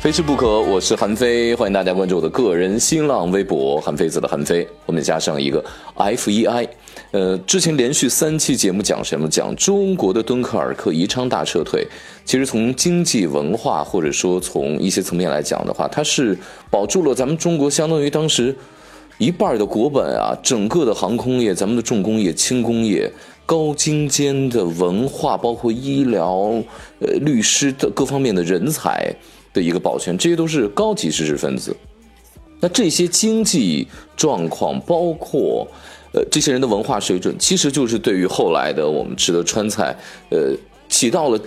非吃不可，我是韩非，欢迎大家关注我的个人新浪微博韩非子的韩非，后面加上一个 F E I。呃，之前连续三期节目讲什么？讲中国的敦刻尔克宜昌大撤退。其实从经济文化或者说从一些层面来讲的话，它是保住了咱们中国相当于当时一半的国本啊，整个的航空业、咱们的重工业、轻工业、高精尖的文化，包括医疗、呃律师的各方面的人才。的一个保全，这些都是高级知识分子。那这些经济状况，包括呃这些人的文化水准，其实就是对于后来的我们吃的川菜，呃起到了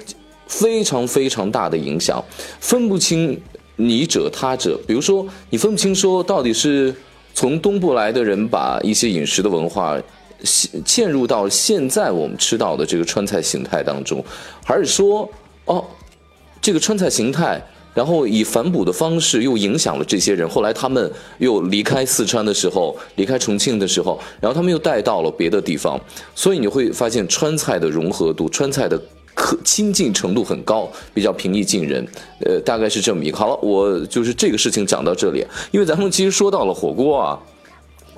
非常非常大的影响。分不清你者他者，比如说你分不清说到底是从东部来的人把一些饮食的文化嵌入到现在我们吃到的这个川菜形态当中，还是说哦这个川菜形态。然后以反哺的方式又影响了这些人，后来他们又离开四川的时候，离开重庆的时候，然后他们又带到了别的地方，所以你会发现川菜的融合度、川菜的可亲近程度很高，比较平易近人，呃，大概是这么一个。好了，我就是这个事情讲到这里，因为咱们其实说到了火锅啊。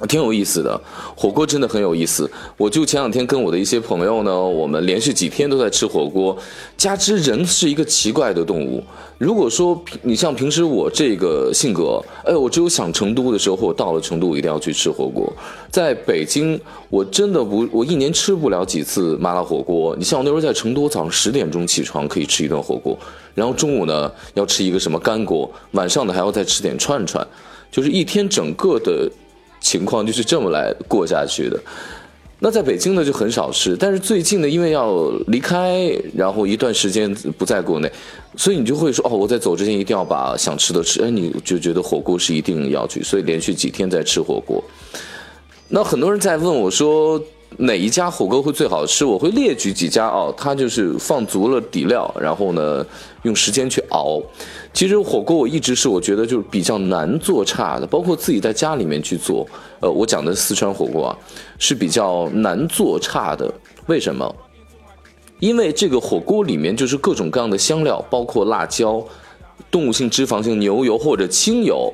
挺有意思的，火锅真的很有意思。我就前两天跟我的一些朋友呢，我们连续几天都在吃火锅。加之人是一个奇怪的动物，如果说你像平时我这个性格，哎，我只有想成都的时候，或到了成都，我一定要去吃火锅。在北京，我真的不，我一年吃不了几次麻辣火锅。你像我那时候在成都，早上十点钟起床可以吃一顿火锅，然后中午呢要吃一个什么干锅，晚上呢还要再吃点串串，就是一天整个的。情况就是这么来过下去的。那在北京呢就很少吃，但是最近呢，因为要离开，然后一段时间不在国内，所以你就会说哦，我在走之前一定要把想吃的吃。哎，你就觉得火锅是一定要去，所以连续几天在吃火锅。那很多人在问我说。哪一家火锅会最好吃？我会列举几家哦，它就是放足了底料，然后呢，用时间去熬。其实火锅我一直是我觉得就是比较难做差的，包括自己在家里面去做。呃，我讲的四川火锅啊，是比较难做差的。为什么？因为这个火锅里面就是各种各样的香料，包括辣椒、动物性脂肪性牛油或者清油。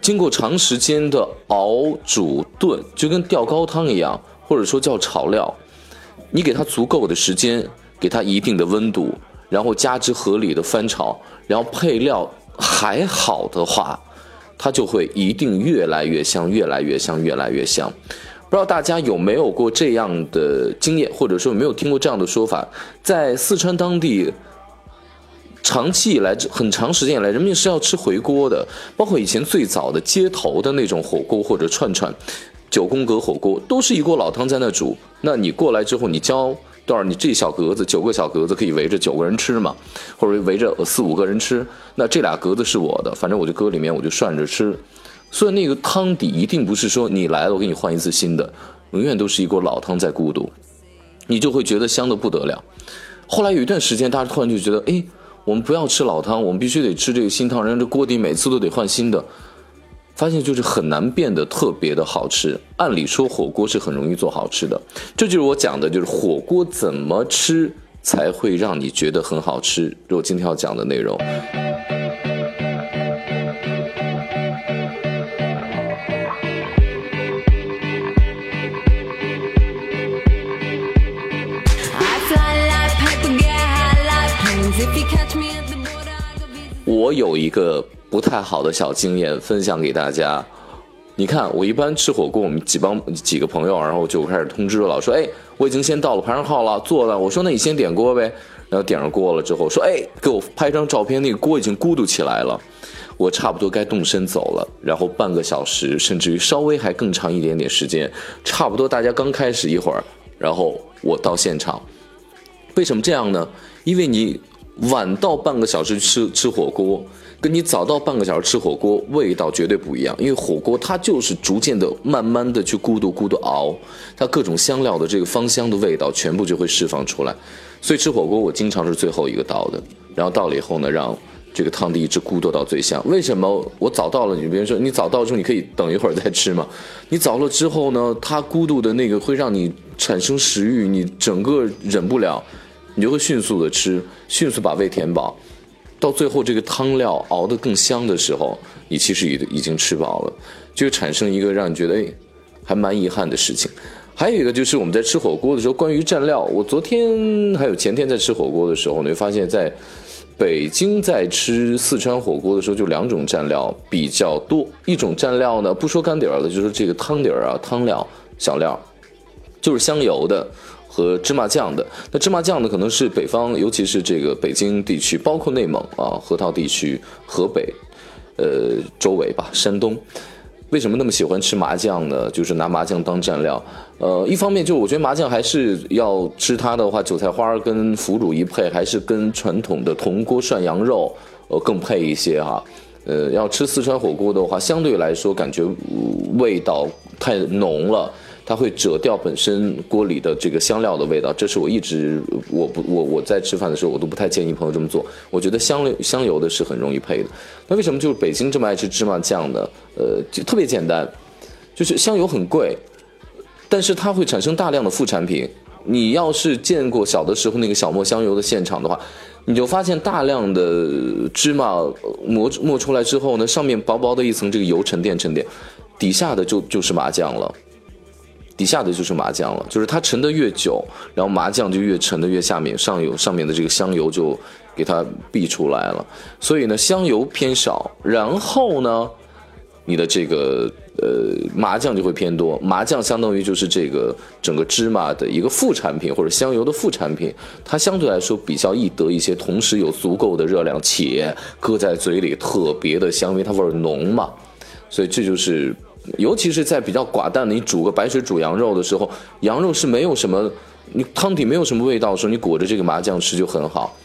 经过长时间的熬煮炖，就跟吊高汤一样，或者说叫炒料。你给它足够的时间，给它一定的温度，然后加之合理的翻炒，然后配料还好的话，它就会一定越来越香，越来越香，越来越香。不知道大家有没有过这样的经验，或者说有没有听过这样的说法，在四川当地。长期以来，很长时间以来，人们是要吃回锅的。包括以前最早的街头的那种火锅或者串串，九宫格火锅，都是一锅老汤在那煮。那你过来之后，你交多少？你这小格子九个小格子可以围着九个人吃嘛？或者围着四五个人吃？那这俩格子是我的，反正我就搁里面，我就涮着吃。所以那个汤底一定不是说你来了我给你换一次新的，永远都是一锅老汤在孤独，你就会觉得香的不得了。后来有一段时间，大家突然就觉得，哎。我们不要吃老汤，我们必须得吃这个新汤，人家这锅底每次都得换新的。发现就是很难变得特别的好吃。按理说火锅是很容易做好吃的，这就是我讲的，就是火锅怎么吃才会让你觉得很好吃。我今天要讲的内容。我有一个不太好的小经验分享给大家。你看，我一般吃火锅，我们几帮几个朋友，然后就开始通知了，说：“哎，我已经先到了，排上号了，坐了。”我说：“那你先点锅呗。”然后点上锅了之后，说：“哎，给我拍张照片，那个锅已经咕嘟起来了，我差不多该动身走了。”然后半个小时，甚至于稍微还更长一点点时间，差不多大家刚开始一会儿，然后我到现场。为什么这样呢？因为你。晚到半个小时吃吃火锅，跟你早到半个小时吃火锅味道绝对不一样。因为火锅它就是逐渐的、慢慢的去咕嘟咕嘟熬，它各种香料的这个芳香的味道全部就会释放出来。所以吃火锅我经常是最后一个到的，然后到了以后呢，让这个汤底一直咕嘟到最香。为什么我早到了？你比如说你早到之后你可以等一会儿再吃嘛。你早了之后呢，它咕嘟的那个会让你产生食欲，你整个忍不了。你就会迅速的吃，迅速把胃填饱，到最后这个汤料熬得更香的时候，你其实已已经吃饱了，就产生一个让你觉得哎，还蛮遗憾的事情。还有一个就是我们在吃火锅的时候，关于蘸料，我昨天还有前天在吃火锅的时候，你会发现在北京在吃四川火锅的时候，就两种蘸料比较多。一种蘸料呢，不说干底儿了，就是这个汤底儿啊，汤料小料，就是香油的和芝麻酱的。那芝麻酱呢，可能是北方，尤其是这个北京地区，包括内蒙啊、河套地区、河北，呃，周围吧，山东。为什么那么喜欢吃麻酱呢？就是拿麻酱当蘸料。呃，一方面就我觉得麻酱还是要吃它的话，韭菜花跟腐乳一配，还是跟传统的铜锅涮羊肉呃更配一些哈。呃，要吃四川火锅的话，相对来说感觉味道太浓了。它会折掉本身锅里的这个香料的味道，这是我一直我不我我在吃饭的时候我都不太建议朋友这么做。我觉得香油香油的是很容易配的。那为什么就是北京这么爱吃芝麻酱呢？呃，就特别简单，就是香油很贵，但是它会产生大量的副产品。你要是见过小的时候那个小磨香油的现场的话，你就发现大量的芝麻磨磨出来之后呢，上面薄薄的一层这个油沉淀沉淀，底下的就就是麻酱了。底下的就是麻酱了，就是它沉的越久，然后麻酱就越沉的越下面，上有上面的这个香油就给它逼出来了。所以呢，香油偏少，然后呢，你的这个呃麻酱就会偏多。麻酱相当于就是这个整个芝麻的一个副产品或者香油的副产品，它相对来说比较易得一些，同时有足够的热量，且搁在嘴里特别的香，因为它味儿浓嘛。所以这就是。尤其是在比较寡淡的，你煮个白水煮羊肉的时候，羊肉是没有什么，你汤底没有什么味道的时候，你裹着这个麻酱吃就很好。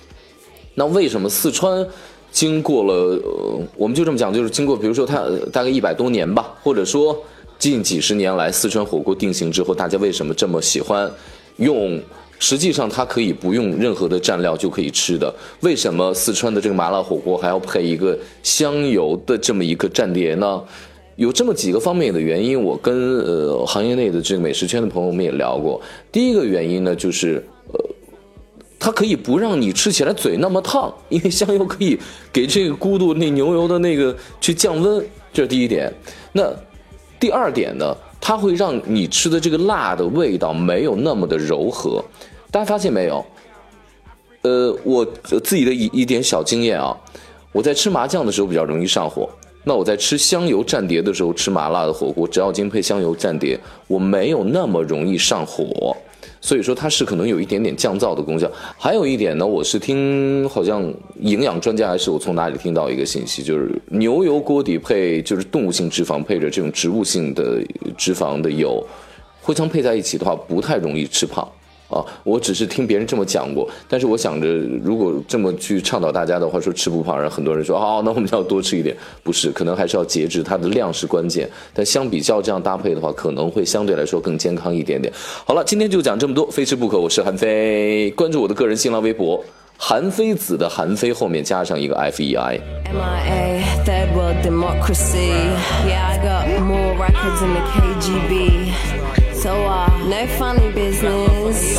那为什么四川经过了，呃，我们就这么讲，就是经过，比如说它大概一百多年吧，或者说近几十年来四川火锅定型之后，大家为什么这么喜欢用？实际上它可以不用任何的蘸料就可以吃的。为什么四川的这个麻辣火锅还要配一个香油的这么一个蘸碟呢？有这么几个方面的原因，我跟呃行业内的这个美食圈的朋友们也聊过。第一个原因呢，就是呃，它可以不让你吃起来嘴那么烫，因为香油可以给这个咕嘟那牛油的那个去降温，这是第一点。那第二点呢，它会让你吃的这个辣的味道没有那么的柔和。大家发现没有？呃，我自己的一一点小经验啊，我在吃麻酱的时候比较容易上火。那我在吃香油蘸碟的时候，吃麻辣的火锅，只要经配香油蘸碟，我没有那么容易上火，所以说它是可能有一点点降噪的功效。还有一点呢，我是听好像营养专家还是我从哪里听到一个信息，就是牛油锅底配就是动物性脂肪配着这种植物性的脂肪的油，互相配在一起的话，不太容易吃胖。啊，我只是听别人这么讲过，但是我想着，如果这么去倡导大家的话，说吃不胖，然后很多人说，哦，那我们要多吃一点，不是，可能还是要节制，它的量是关键。但相比较这样搭配的话，可能会相对来说更健康一点点。好了，今天就讲这么多，非吃不可。我是韩飞，关注我的个人新浪微博，韩非子的韩非后面加上一个 F E I。So, uh, no funny business.